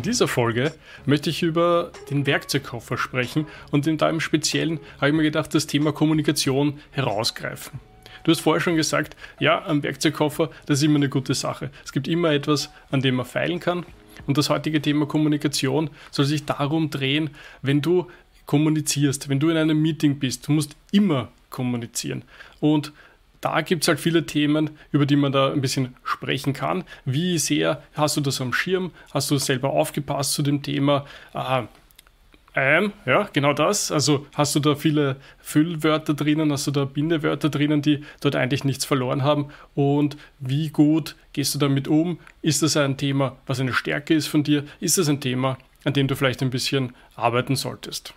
In dieser Folge möchte ich über den Werkzeugkoffer sprechen und in da im Speziellen habe ich mir gedacht, das Thema Kommunikation herausgreifen. Du hast vorher schon gesagt, ja, ein Werkzeugkoffer, das ist immer eine gute Sache. Es gibt immer etwas, an dem man feilen kann. Und das heutige Thema Kommunikation soll sich darum drehen, wenn du kommunizierst, wenn du in einem Meeting bist, du musst immer kommunizieren. Und da gibt es halt viele Themen, über die man da ein bisschen sprechen kann. Wie sehr hast du das am Schirm? Hast du selber aufgepasst zu dem Thema? Ah, ähm, ja, genau das. Also hast du da viele Füllwörter drinnen, hast du da Bindewörter drinnen, die dort eigentlich nichts verloren haben? Und wie gut gehst du damit um? Ist das ein Thema, was eine Stärke ist von dir? Ist das ein Thema, an dem du vielleicht ein bisschen arbeiten solltest?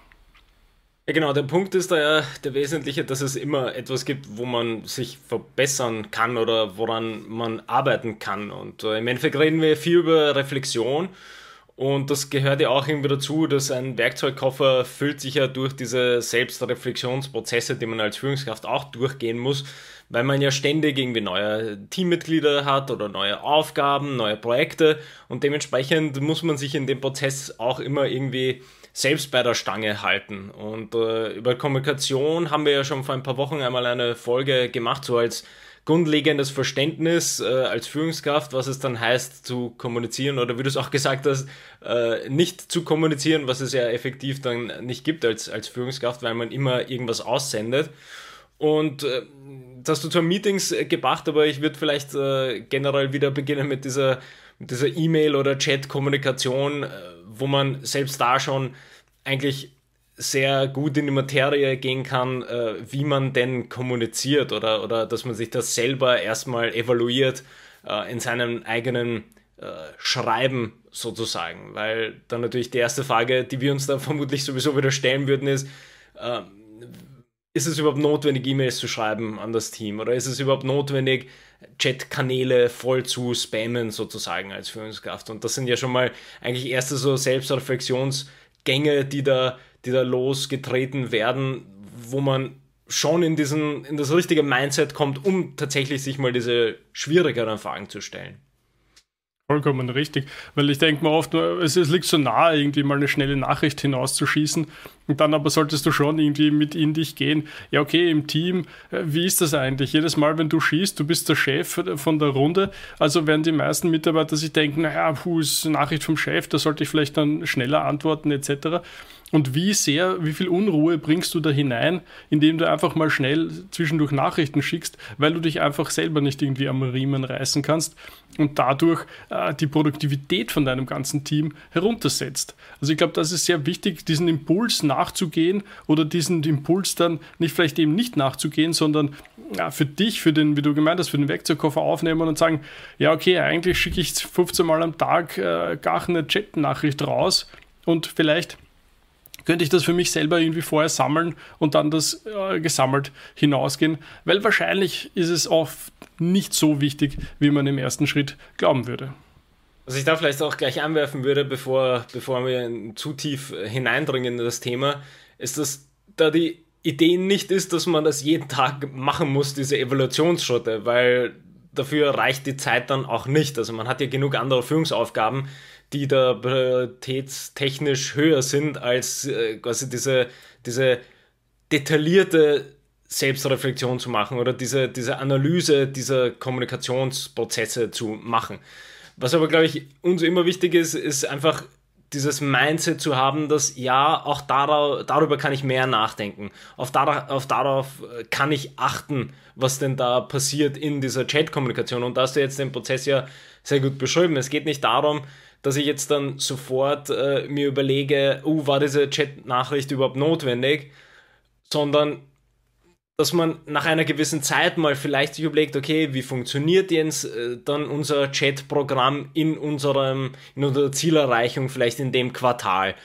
Ja, genau, der Punkt ist da ja der wesentliche, dass es immer etwas gibt, wo man sich verbessern kann oder woran man arbeiten kann. Und äh, im Endeffekt reden wir viel über Reflexion und das gehört ja auch irgendwie dazu, dass ein Werkzeugkoffer füllt sich ja durch diese Selbstreflexionsprozesse, die man als Führungskraft auch durchgehen muss, weil man ja ständig irgendwie neue Teammitglieder hat oder neue Aufgaben, neue Projekte und dementsprechend muss man sich in dem Prozess auch immer irgendwie selbst bei der Stange halten. Und äh, über Kommunikation haben wir ja schon vor ein paar Wochen einmal eine Folge gemacht, so als grundlegendes Verständnis äh, als Führungskraft, was es dann heißt zu kommunizieren oder wie du es auch gesagt hast, äh, nicht zu kommunizieren, was es ja effektiv dann nicht gibt als, als Führungskraft, weil man immer irgendwas aussendet. Und äh, das hast du zwar Meetings äh, gebracht, aber ich würde vielleicht äh, generell wieder beginnen mit dieser mit dieser E-Mail- oder Chat-Kommunikation, äh, wo man selbst da schon eigentlich sehr gut in die Materie gehen kann, äh, wie man denn kommuniziert oder, oder dass man sich das selber erstmal evaluiert äh, in seinem eigenen äh, Schreiben sozusagen. Weil dann natürlich die erste Frage, die wir uns da vermutlich sowieso wieder stellen würden, ist, ist es überhaupt notwendig, E-Mails zu schreiben an das Team? Oder ist es überhaupt notwendig, Chat-Kanäle voll zu spammen sozusagen als Führungskraft? Und das sind ja schon mal eigentlich erste so Selbstreflexionsgänge, die da die da losgetreten werden, wo man schon in, diesen, in das richtige Mindset kommt, um tatsächlich sich mal diese schwierigeren Fragen zu stellen. Vollkommen richtig, weil ich denke mir oft, es, es, liegt so nahe, irgendwie mal eine schnelle Nachricht hinauszuschießen und dann aber solltest du schon irgendwie mit in dich gehen. Ja, okay, im Team, äh, wie ist das eigentlich? Jedes Mal, wenn du schießt, du bist der Chef von der Runde, also werden die meisten Mitarbeiter sich denken, naja, puh, ist eine Nachricht vom Chef, da sollte ich vielleicht dann schneller antworten etc. Und wie sehr, wie viel Unruhe bringst du da hinein, indem du einfach mal schnell zwischendurch Nachrichten schickst, weil du dich einfach selber nicht irgendwie am Riemen reißen kannst und dadurch äh, die Produktivität von deinem ganzen Team heruntersetzt. Also ich glaube, das ist sehr wichtig, diesen Impuls nachzugehen oder diesen Impuls dann nicht vielleicht eben nicht nachzugehen, sondern ja, für dich, für den, wie du gemeint hast, für den Werkzeugkoffer aufnehmen und sagen, ja okay, eigentlich schicke ich 15 Mal am Tag äh, gar eine Chat-Nachricht raus und vielleicht könnte ich das für mich selber irgendwie vorher sammeln und dann das äh, gesammelt hinausgehen, weil wahrscheinlich ist es oft nicht so wichtig, wie man im ersten Schritt glauben würde. Was ich da vielleicht auch gleich anwerfen würde, bevor, bevor wir zu tief hineindringen in das Thema, ist, dass da die Idee nicht ist, dass man das jeden Tag machen muss, diese Evaluationsschritte, weil dafür reicht die Zeit dann auch nicht. Also man hat ja genug andere Führungsaufgaben, die da prioritätstechnisch höher sind als äh, quasi diese, diese detaillierte Selbstreflexion zu machen oder diese, diese Analyse dieser Kommunikationsprozesse zu machen. Was aber, glaube ich, uns immer wichtig ist, ist einfach dieses Mindset zu haben, dass ja, auch darauf, darüber kann ich mehr nachdenken. Auf, auf darauf äh, kann ich achten, was denn da passiert in dieser Chat-Kommunikation. Und da hast du jetzt den Prozess ja sehr gut beschrieben. Es geht nicht darum, dass ich jetzt dann sofort äh, mir überlege, uh, war diese Chat-Nachricht überhaupt notwendig, sondern dass man nach einer gewissen Zeit mal vielleicht sich überlegt, okay, wie funktioniert jetzt äh, dann unser Chat-Programm in in unserer Zielerreichung vielleicht in dem Quartal.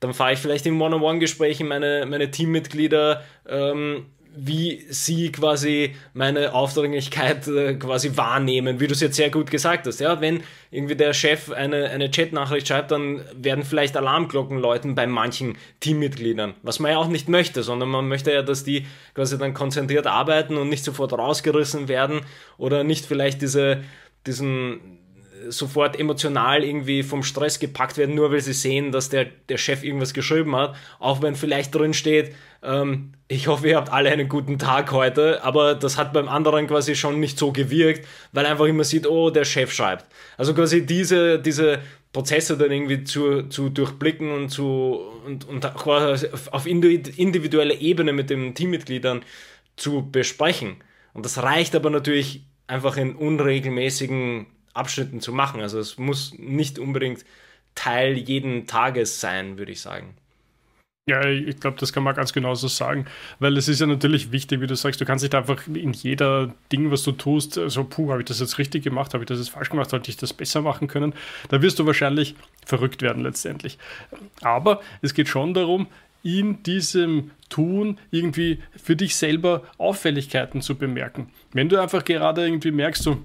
Dann fahre ich vielleicht in One-on-One-Gesprächen meine, meine Teammitglieder ähm, wie sie quasi meine Aufdringlichkeit äh, quasi wahrnehmen, wie du es jetzt sehr gut gesagt hast. Ja, wenn irgendwie der Chef eine, eine Chat-Nachricht schreibt, dann werden vielleicht Alarmglocken läuten bei manchen Teammitgliedern, was man ja auch nicht möchte, sondern man möchte ja, dass die quasi dann konzentriert arbeiten und nicht sofort rausgerissen werden oder nicht vielleicht diese, diesen sofort emotional irgendwie vom Stress gepackt werden, nur weil sie sehen, dass der, der Chef irgendwas geschrieben hat, auch wenn vielleicht drin steht, ähm, ich hoffe, ihr habt alle einen guten Tag heute, aber das hat beim anderen quasi schon nicht so gewirkt, weil einfach immer sieht, oh, der Chef schreibt. Also quasi diese, diese Prozesse dann irgendwie zu, zu durchblicken und zu und, und auf individueller Ebene mit den Teammitgliedern zu besprechen. Und das reicht aber natürlich einfach in unregelmäßigen Abschnitten zu machen. Also es muss nicht unbedingt Teil jeden Tages sein, würde ich sagen. Ja, ich glaube, das kann man ganz genauso sagen, weil es ist ja natürlich wichtig, wie du sagst, du kannst nicht einfach in jeder Ding, was du tust, so, puh, habe ich das jetzt richtig gemacht, habe ich das jetzt falsch gemacht, sollte ich das besser machen können. Da wirst du wahrscheinlich verrückt werden letztendlich. Aber es geht schon darum, in diesem Tun irgendwie für dich selber Auffälligkeiten zu bemerken. Wenn du einfach gerade irgendwie merkst, so,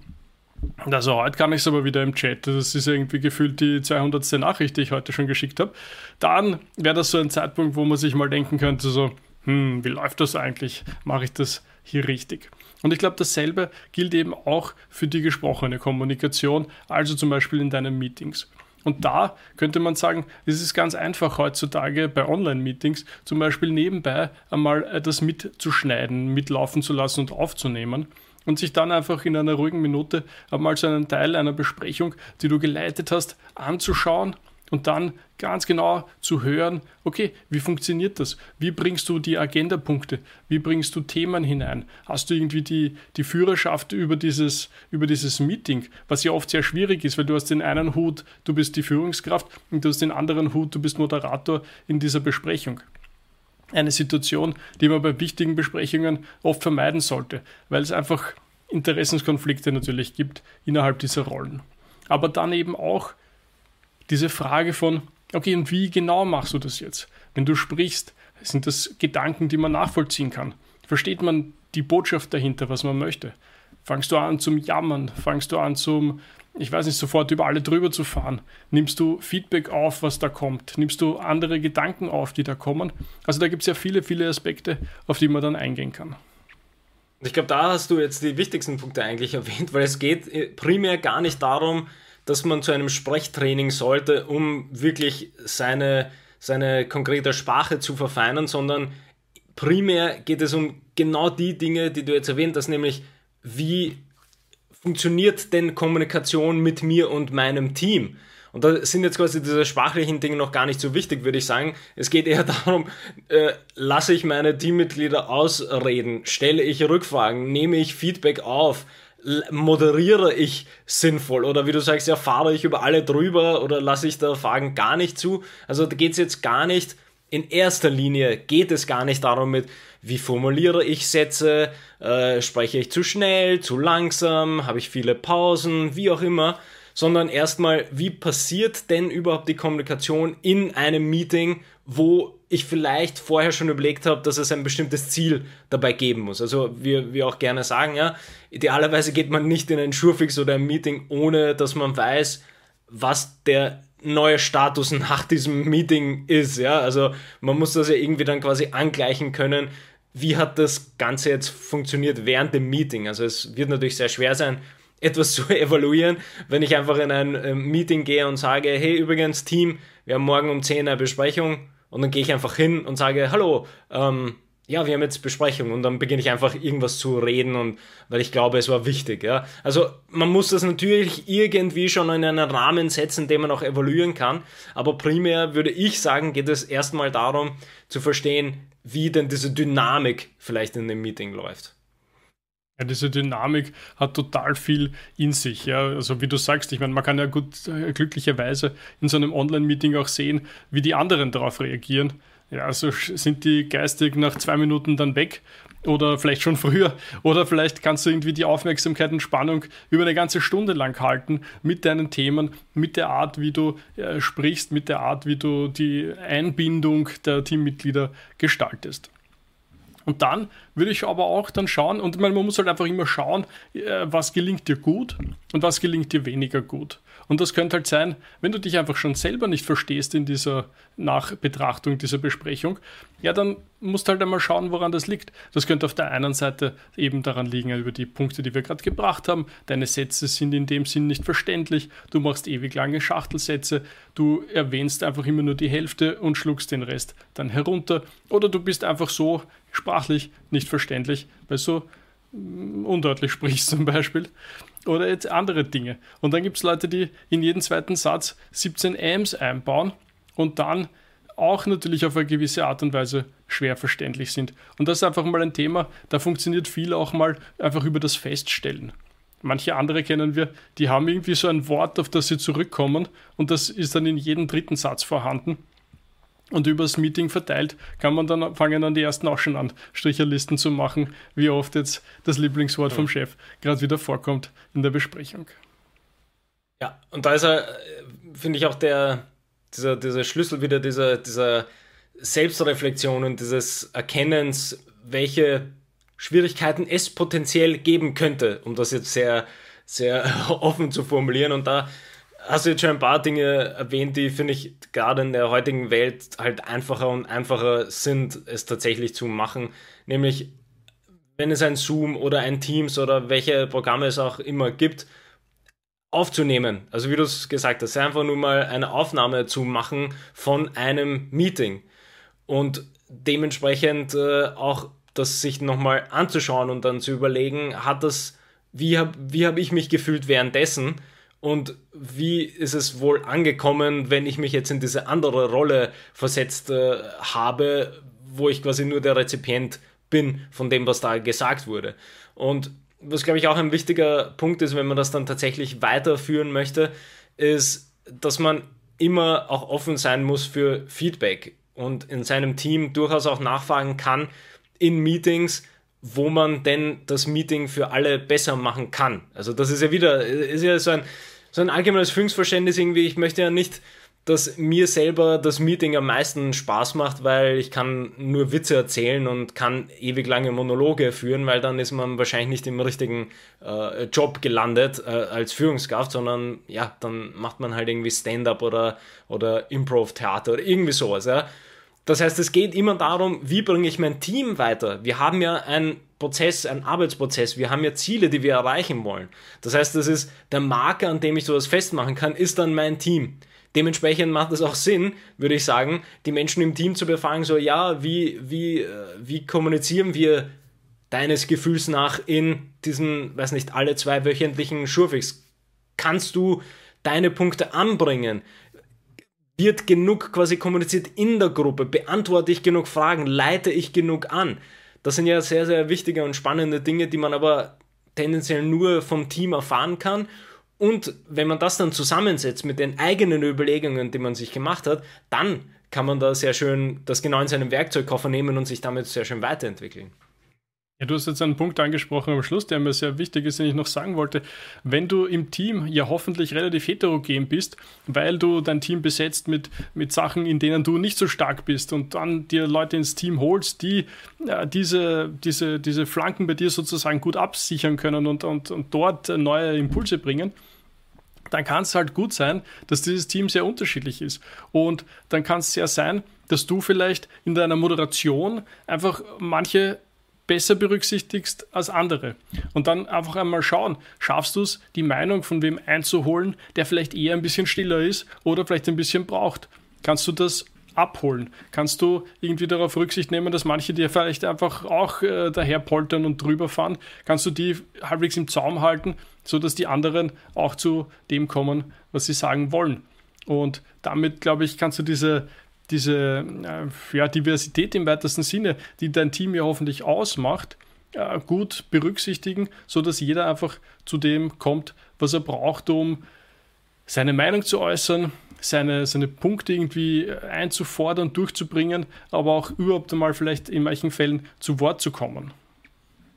also heute kann ich es aber wieder im Chat. Das ist irgendwie gefühlt die 200. Nachricht, die ich heute schon geschickt habe. Dann wäre das so ein Zeitpunkt, wo man sich mal denken könnte, so, hm, wie läuft das eigentlich? Mache ich das hier richtig? Und ich glaube, dasselbe gilt eben auch für die gesprochene Kommunikation, also zum Beispiel in deinen Meetings. Und da könnte man sagen, es ist ganz einfach heutzutage bei Online-Meetings zum Beispiel nebenbei einmal das mitzuschneiden, mitlaufen zu lassen und aufzunehmen und sich dann einfach in einer ruhigen Minute einmal so einen Teil einer Besprechung, die du geleitet hast, anzuschauen und dann ganz genau zu hören, okay, wie funktioniert das? Wie bringst du die Agendapunkte? Wie bringst du Themen hinein? Hast du irgendwie die, die Führerschaft über dieses, über dieses Meeting, was ja oft sehr schwierig ist, weil du hast den einen Hut, du bist die Führungskraft und du hast den anderen Hut, du bist Moderator in dieser Besprechung eine Situation, die man bei wichtigen Besprechungen oft vermeiden sollte, weil es einfach Interessenskonflikte natürlich gibt innerhalb dieser Rollen. Aber dann eben auch diese Frage von, okay, und wie genau machst du das jetzt? Wenn du sprichst, sind das Gedanken, die man nachvollziehen kann? Versteht man die Botschaft dahinter, was man möchte? Fangst du an zum Jammern? Fangst du an zum ich weiß nicht, sofort über alle drüber zu fahren? Nimmst du Feedback auf, was da kommt? Nimmst du andere Gedanken auf, die da kommen? Also da gibt es ja viele, viele Aspekte, auf die man dann eingehen kann. Ich glaube, da hast du jetzt die wichtigsten Punkte eigentlich erwähnt, weil es geht äh, primär gar nicht darum, dass man zu einem Sprechtraining sollte, um wirklich seine, seine konkrete Sprache zu verfeinern, sondern primär geht es um genau die Dinge, die du jetzt erwähnt hast, nämlich wie funktioniert denn Kommunikation mit mir und meinem Team? Und da sind jetzt quasi diese sprachlichen Dinge noch gar nicht so wichtig, würde ich sagen. Es geht eher darum, äh, lasse ich meine Teammitglieder ausreden, stelle ich Rückfragen, nehme ich Feedback auf, moderiere ich sinnvoll oder wie du sagst, ja, fahre ich über alle drüber oder lasse ich da Fragen gar nicht zu. Also da geht es jetzt gar nicht, in erster Linie geht es gar nicht darum mit, wie formuliere ich Sätze, äh, spreche ich zu schnell, zu langsam, habe ich viele Pausen, wie auch immer, sondern erstmal, wie passiert denn überhaupt die Kommunikation in einem Meeting, wo ich vielleicht vorher schon überlegt habe, dass es ein bestimmtes Ziel dabei geben muss. Also wir, wir auch gerne sagen, ja, idealerweise geht man nicht in ein Schurfix oder ein Meeting, ohne dass man weiß, was der neue Status nach diesem Meeting ist. Ja, also man muss das ja irgendwie dann quasi angleichen können wie hat das Ganze jetzt funktioniert während dem Meeting? Also es wird natürlich sehr schwer sein, etwas zu evaluieren, wenn ich einfach in ein ähm, Meeting gehe und sage, hey übrigens Team, wir haben morgen um 10 eine Besprechung und dann gehe ich einfach hin und sage, hallo, ähm, ja, wir haben jetzt Besprechung und dann beginne ich einfach irgendwas zu reden und weil ich glaube, es war wichtig, ja. Also man muss das natürlich irgendwie schon in einen Rahmen setzen, den man auch evaluieren kann, aber primär würde ich sagen, geht es erstmal darum zu verstehen, wie denn diese Dynamik vielleicht in dem Meeting läuft. Ja, diese Dynamik hat total viel in sich. Ja, also wie du sagst, ich meine, man kann ja gut äh, glücklicherweise in so einem Online-Meeting auch sehen, wie die anderen darauf reagieren. Ja, also sind die geistig nach zwei Minuten dann weg oder vielleicht schon früher. Oder vielleicht kannst du irgendwie die Aufmerksamkeit und Spannung über eine ganze Stunde lang halten mit deinen Themen, mit der Art, wie du äh, sprichst, mit der Art, wie du die Einbindung der Teammitglieder gestaltest. Und dann würde ich aber auch dann schauen, und man muss halt einfach immer schauen, äh, was gelingt dir gut und was gelingt dir weniger gut. Und das könnte halt sein, wenn du dich einfach schon selber nicht verstehst in dieser Nachbetrachtung dieser Besprechung, ja, dann musst du halt einmal schauen, woran das liegt. Das könnte auf der einen Seite eben daran liegen, über die Punkte, die wir gerade gebracht haben. Deine Sätze sind in dem Sinn nicht verständlich. Du machst ewig lange Schachtelsätze. Du erwähnst einfach immer nur die Hälfte und schluckst den Rest dann herunter. Oder du bist einfach so sprachlich nicht verständlich, weil so undeutlich sprichst zum Beispiel. Oder jetzt andere Dinge. Und dann gibt es Leute, die in jeden zweiten Satz 17 Ams einbauen und dann auch natürlich auf eine gewisse Art und Weise schwer verständlich sind. Und das ist einfach mal ein Thema, da funktioniert viel auch mal einfach über das Feststellen. Manche andere kennen wir, die haben irgendwie so ein Wort, auf das sie zurückkommen und das ist dann in jedem dritten Satz vorhanden. Und übers Meeting verteilt kann man dann fangen dann die ersten auch schon an, Stricherlisten zu machen, wie oft jetzt das Lieblingswort ja. vom Chef gerade wieder vorkommt in der Besprechung. Ja, und da ist er, finde ich, auch der, dieser, dieser Schlüssel wieder dieser, dieser Selbstreflexion und dieses Erkennens, welche Schwierigkeiten es potenziell geben könnte, um das jetzt sehr, sehr offen zu formulieren. Und da hast du jetzt schon ein paar Dinge erwähnt, die, finde ich, gerade in der heutigen Welt halt einfacher und einfacher sind, es tatsächlich zu machen. Nämlich, wenn es ein Zoom oder ein Teams oder welche Programme es auch immer gibt, aufzunehmen. Also wie du es gesagt hast, einfach nur mal eine Aufnahme zu machen von einem Meeting und dementsprechend äh, auch das sich nochmal anzuschauen und dann zu überlegen, hat das, wie habe wie hab ich mich gefühlt währenddessen und wie ist es wohl angekommen, wenn ich mich jetzt in diese andere Rolle versetzt äh, habe, wo ich quasi nur der Rezipient bin von dem, was da gesagt wurde. Und was, glaube ich, auch ein wichtiger Punkt ist, wenn man das dann tatsächlich weiterführen möchte, ist, dass man immer auch offen sein muss für Feedback und in seinem Team durchaus auch nachfragen kann in Meetings, wo man denn das Meeting für alle besser machen kann. Also das ist ja wieder, ist ja so ein, so ein allgemeines Führungsverständnis irgendwie, ich möchte ja nicht dass mir selber das Meeting am meisten Spaß macht, weil ich kann nur Witze erzählen und kann ewig lange Monologe führen, weil dann ist man wahrscheinlich nicht im richtigen äh, Job gelandet äh, als Führungskraft, sondern ja, dann macht man halt irgendwie Stand-up oder, oder Improv-Theater oder irgendwie sowas. Ja. Das heißt, es geht immer darum, wie bringe ich mein Team weiter. Wir haben ja einen Prozess, einen Arbeitsprozess, wir haben ja Ziele, die wir erreichen wollen. Das heißt, das ist der Marker, an dem ich sowas festmachen kann, ist dann mein Team. Dementsprechend macht es auch Sinn, würde ich sagen, die Menschen im Team zu befragen, so ja, wie, wie, äh, wie kommunizieren wir deines Gefühls nach in diesen, weiß nicht, alle zwei wöchentlichen Schurfix? Kannst du deine Punkte anbringen? Wird genug quasi kommuniziert in der Gruppe? Beantworte ich genug Fragen? Leite ich genug an? Das sind ja sehr, sehr wichtige und spannende Dinge, die man aber tendenziell nur vom Team erfahren kann und wenn man das dann zusammensetzt mit den eigenen Überlegungen, die man sich gemacht hat, dann kann man da sehr schön das genau in seinem Werkzeugkoffer nehmen und sich damit sehr schön weiterentwickeln. Ja, du hast jetzt einen Punkt angesprochen am Schluss, der mir sehr wichtig ist, den ich noch sagen wollte. Wenn du im Team ja hoffentlich relativ heterogen bist, weil du dein Team besetzt mit, mit Sachen, in denen du nicht so stark bist und dann dir Leute ins Team holst, die äh, diese, diese, diese Flanken bei dir sozusagen gut absichern können und, und, und dort neue Impulse bringen, dann kann es halt gut sein, dass dieses Team sehr unterschiedlich ist. Und dann kann es sehr sein, dass du vielleicht in deiner Moderation einfach manche besser berücksichtigst als andere. Und dann einfach einmal schauen, schaffst du es, die Meinung von wem einzuholen, der vielleicht eher ein bisschen stiller ist oder vielleicht ein bisschen braucht. Kannst du das abholen? Kannst du irgendwie darauf Rücksicht nehmen, dass manche dir vielleicht einfach auch äh, daher poltern und drüber fahren? Kannst du die halbwegs im Zaum halten, sodass die anderen auch zu dem kommen, was sie sagen wollen? Und damit, glaube ich, kannst du diese, diese äh, ja, Diversität im weitesten Sinne, die dein Team ja hoffentlich ausmacht, äh, gut berücksichtigen, sodass jeder einfach zu dem kommt, was er braucht, um seine Meinung zu äußern, seine, seine Punkte irgendwie einzufordern, durchzubringen, aber auch überhaupt einmal vielleicht in manchen Fällen zu Wort zu kommen.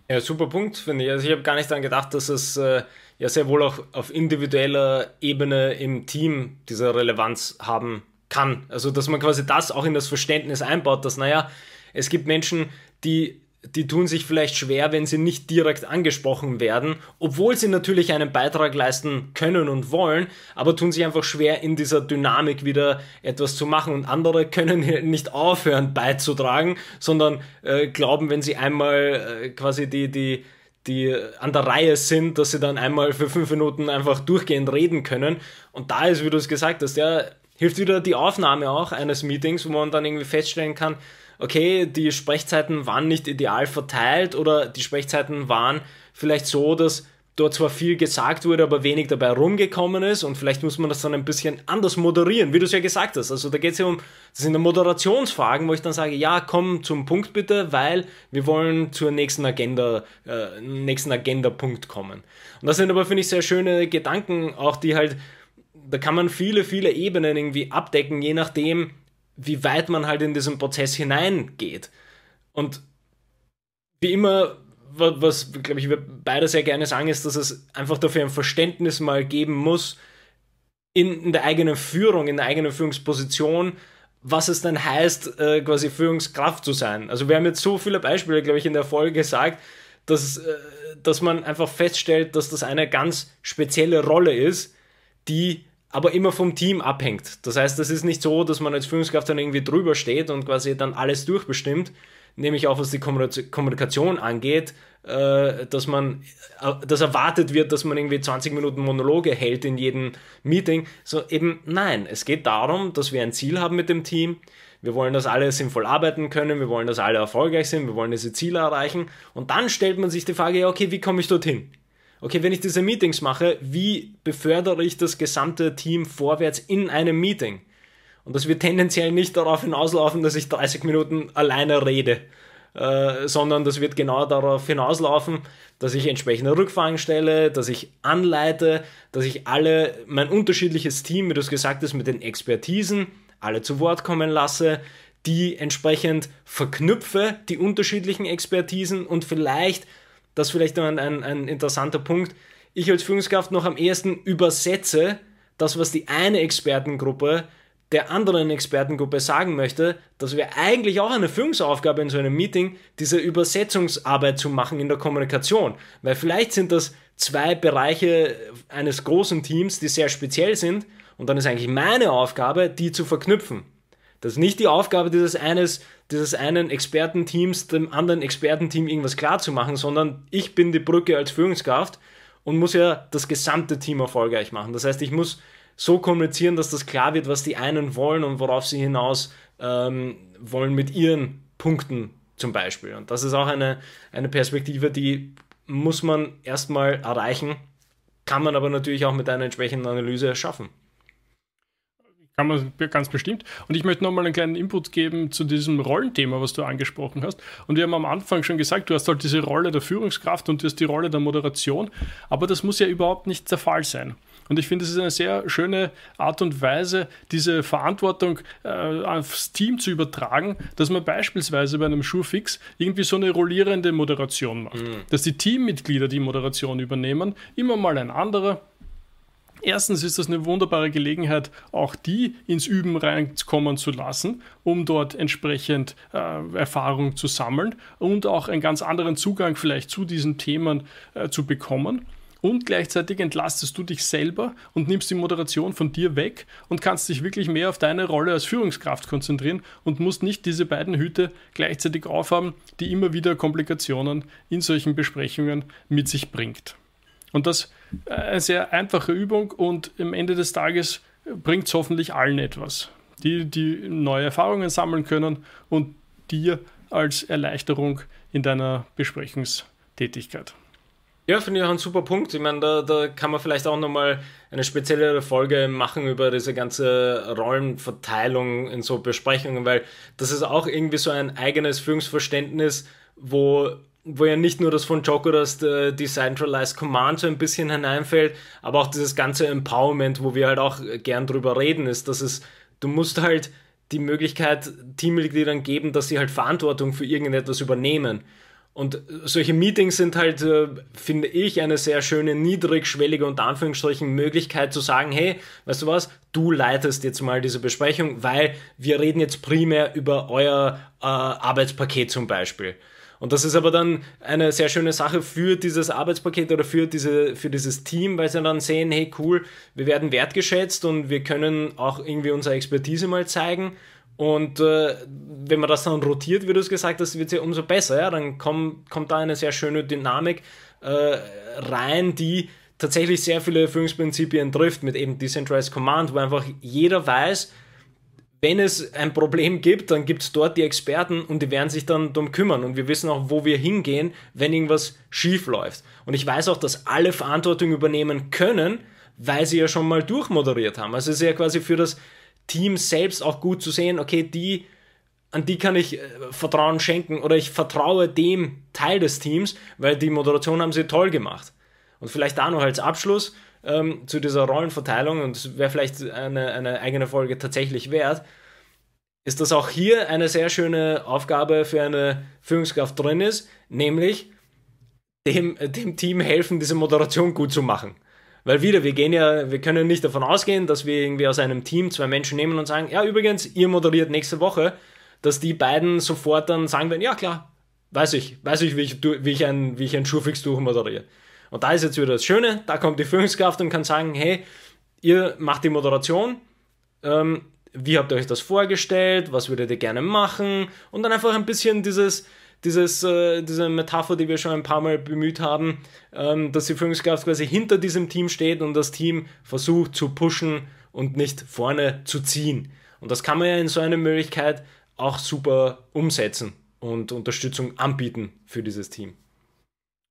Ja, super Punkt, finde ich. Also ich habe gar nicht daran gedacht, dass es äh, ja sehr wohl auch auf individueller Ebene im Team diese Relevanz haben kann. Also dass man quasi das auch in das Verständnis einbaut, dass, naja, es gibt Menschen, die die tun sich vielleicht schwer, wenn sie nicht direkt angesprochen werden, obwohl sie natürlich einen Beitrag leisten können und wollen, aber tun sich einfach schwer, in dieser Dynamik wieder etwas zu machen. Und andere können nicht aufhören beizutragen, sondern äh, glauben, wenn sie einmal äh, quasi die, die, die an der Reihe sind, dass sie dann einmal für fünf Minuten einfach durchgehend reden können. Und da ist, wie du es gesagt hast, ja, hilft wieder die Aufnahme auch eines Meetings, wo man dann irgendwie feststellen kann, okay, die Sprechzeiten waren nicht ideal verteilt oder die Sprechzeiten waren vielleicht so, dass dort zwar viel gesagt wurde, aber wenig dabei rumgekommen ist und vielleicht muss man das dann ein bisschen anders moderieren, wie du es ja gesagt hast. Also da geht es ja um, das sind Moderationsfragen, wo ich dann sage, ja, komm zum Punkt bitte, weil wir wollen zur nächsten Agenda, äh, nächsten Agenda-Punkt kommen. Und das sind aber, finde ich, sehr schöne Gedanken, auch die halt, da kann man viele, viele Ebenen irgendwie abdecken, je nachdem, wie weit man halt in diesen Prozess hineingeht. Und wie immer, was, glaube ich, wir beide sehr gerne sagen, ist, dass es einfach dafür ein Verständnis mal geben muss, in, in der eigenen Führung, in der eigenen Führungsposition, was es denn heißt, äh, quasi Führungskraft zu sein. Also wir haben jetzt so viele Beispiele, glaube ich, in der Folge gesagt, dass, äh, dass man einfach feststellt, dass das eine ganz spezielle Rolle ist, die aber immer vom Team abhängt. Das heißt, das ist nicht so, dass man als Führungskraft dann irgendwie drüber steht und quasi dann alles durchbestimmt, nämlich auch was die Kommunikation angeht, äh, dass man, äh, dass erwartet wird, dass man irgendwie 20 Minuten Monologe hält in jedem Meeting. So eben nein, es geht darum, dass wir ein Ziel haben mit dem Team. Wir wollen, dass alle sinnvoll arbeiten können, wir wollen, dass alle erfolgreich sind, wir wollen diese Ziele erreichen. Und dann stellt man sich die Frage, ja, okay, wie komme ich dorthin? Okay, wenn ich diese Meetings mache, wie befördere ich das gesamte Team vorwärts in einem Meeting? Und das wird tendenziell nicht darauf hinauslaufen, dass ich 30 Minuten alleine rede, äh, sondern das wird genau darauf hinauslaufen, dass ich entsprechende Rückfragen stelle, dass ich anleite, dass ich alle, mein unterschiedliches Team, wie du es gesagt hast, mit den Expertisen, alle zu Wort kommen lasse, die entsprechend verknüpfe, die unterschiedlichen Expertisen und vielleicht das ist vielleicht ein, ein, ein interessanter Punkt, ich als Führungskraft noch am ehesten übersetze das, was die eine Expertengruppe der anderen Expertengruppe sagen möchte, dass wir eigentlich auch eine Führungsaufgabe in so einem Meeting, diese Übersetzungsarbeit zu machen in der Kommunikation. Weil vielleicht sind das zwei Bereiche eines großen Teams, die sehr speziell sind und dann ist eigentlich meine Aufgabe, die zu verknüpfen. Das ist nicht die Aufgabe dieses, eines, dieses einen Expertenteams, dem anderen Expertenteam irgendwas klar zu machen, sondern ich bin die Brücke als Führungskraft und muss ja das gesamte Team erfolgreich machen. Das heißt, ich muss so kommunizieren, dass das klar wird, was die einen wollen und worauf sie hinaus ähm, wollen mit ihren Punkten zum Beispiel. Und das ist auch eine, eine Perspektive, die muss man erstmal erreichen, kann man aber natürlich auch mit einer entsprechenden Analyse schaffen. Kann man ganz bestimmt. Und ich möchte nochmal einen kleinen Input geben zu diesem Rollenthema, was du angesprochen hast. Und wir haben am Anfang schon gesagt, du hast halt diese Rolle der Führungskraft und du hast die Rolle der Moderation. Aber das muss ja überhaupt nicht der Fall sein. Und ich finde, es ist eine sehr schöne Art und Weise, diese Verantwortung äh, aufs Team zu übertragen, dass man beispielsweise bei einem Schuhfix irgendwie so eine rollierende Moderation macht. Mhm. Dass die Teammitglieder die Moderation übernehmen, immer mal ein anderer, Erstens ist das eine wunderbare Gelegenheit, auch die ins Üben reinkommen zu lassen, um dort entsprechend äh, Erfahrung zu sammeln und auch einen ganz anderen Zugang vielleicht zu diesen Themen äh, zu bekommen. Und gleichzeitig entlastest du dich selber und nimmst die Moderation von dir weg und kannst dich wirklich mehr auf deine Rolle als Führungskraft konzentrieren und musst nicht diese beiden Hüte gleichzeitig aufhaben, die immer wieder Komplikationen in solchen Besprechungen mit sich bringt. Und das eine sehr einfache Übung und am Ende des Tages bringt es hoffentlich allen etwas, die, die neue Erfahrungen sammeln können und dir als Erleichterung in deiner Besprechungstätigkeit. Ja, finde ich auch ein super Punkt. Ich meine, da, da kann man vielleicht auch nochmal eine spezielle Folge machen über diese ganze Rollenverteilung in so Besprechungen, weil das ist auch irgendwie so ein eigenes Führungsverständnis, wo wo ja nicht nur das von Joko, das äh, Decentralized Command so ein bisschen hineinfällt, aber auch dieses ganze Empowerment, wo wir halt auch gern drüber reden, ist, dass es, du musst halt die Möglichkeit Teammitgliedern geben, dass sie halt Verantwortung für irgendetwas übernehmen. Und solche Meetings sind halt, äh, finde ich, eine sehr schöne, niedrigschwellige, unter Anführungsstrichen, Möglichkeit zu sagen, hey, weißt du was, du leitest jetzt mal diese Besprechung, weil wir reden jetzt primär über euer äh, Arbeitspaket zum Beispiel. Und das ist aber dann eine sehr schöne Sache für dieses Arbeitspaket oder für, diese, für dieses Team, weil sie dann sehen, hey cool, wir werden wertgeschätzt und wir können auch irgendwie unsere Expertise mal zeigen. Und äh, wenn man das dann rotiert, wie du es gesagt hast, wird es ja umso besser. Ja? Dann komm, kommt da eine sehr schöne Dynamik äh, rein, die tatsächlich sehr viele Führungsprinzipien trifft mit eben Decentralized Command, wo einfach jeder weiß, wenn es ein Problem gibt, dann gibt es dort die Experten und die werden sich dann darum kümmern. Und wir wissen auch, wo wir hingehen, wenn irgendwas schief läuft. Und ich weiß auch, dass alle Verantwortung übernehmen können, weil sie ja schon mal durchmoderiert haben. Also es ist ja quasi für das Team selbst auch gut zu sehen, okay, die, an die kann ich äh, Vertrauen schenken oder ich vertraue dem Teil des Teams, weil die Moderation haben sie toll gemacht. Und vielleicht da noch als Abschluss, ähm, zu dieser Rollenverteilung, und es wäre vielleicht eine, eine eigene Folge tatsächlich wert, ist, dass auch hier eine sehr schöne Aufgabe für eine Führungskraft drin ist, nämlich dem, dem Team helfen, diese Moderation gut zu machen. Weil wieder, wir gehen ja, wir können nicht davon ausgehen, dass wir irgendwie aus einem Team zwei Menschen nehmen und sagen, ja, übrigens, ihr moderiert nächste Woche, dass die beiden sofort dann sagen werden, ja klar, weiß ich, weiß ich, wie ich, wie ich ein, wie ich ein Schurfix durchmoderiere. Und da ist jetzt wieder das Schöne, da kommt die Führungskraft und kann sagen, hey, ihr macht die Moderation, ähm, wie habt ihr euch das vorgestellt, was würdet ihr gerne machen und dann einfach ein bisschen dieses, dieses, äh, diese Metapher, die wir schon ein paar Mal bemüht haben, ähm, dass die Führungskraft quasi hinter diesem Team steht und das Team versucht zu pushen und nicht vorne zu ziehen. Und das kann man ja in so einer Möglichkeit auch super umsetzen und Unterstützung anbieten für dieses Team.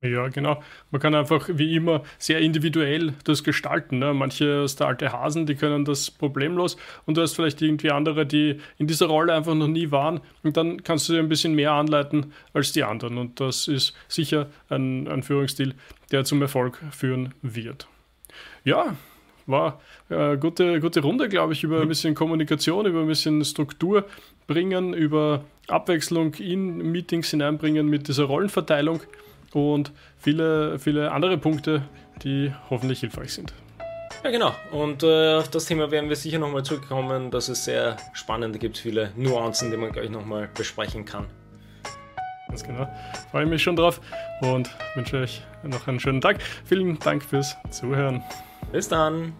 Ja, genau. Man kann einfach wie immer sehr individuell das gestalten. Ne? Manche aus der alte Hasen, die können das problemlos und du hast vielleicht irgendwie andere, die in dieser Rolle einfach noch nie waren und dann kannst du dir ein bisschen mehr anleiten als die anderen und das ist sicher ein, ein Führungsstil, der zum Erfolg führen wird. Ja, war eine gute, gute Runde, glaube ich, über ein bisschen Kommunikation, über ein bisschen Struktur bringen, über Abwechslung in Meetings hineinbringen mit dieser Rollenverteilung und viele, viele andere Punkte, die hoffentlich hilfreich sind. Ja, genau. Und äh, auf das Thema werden wir sicher nochmal zurückkommen, dass es sehr spannend gibt, viele Nuancen, die man gleich nochmal besprechen kann. Ganz genau. Freue mich schon drauf und wünsche euch noch einen schönen Tag. Vielen Dank fürs Zuhören. Bis dann.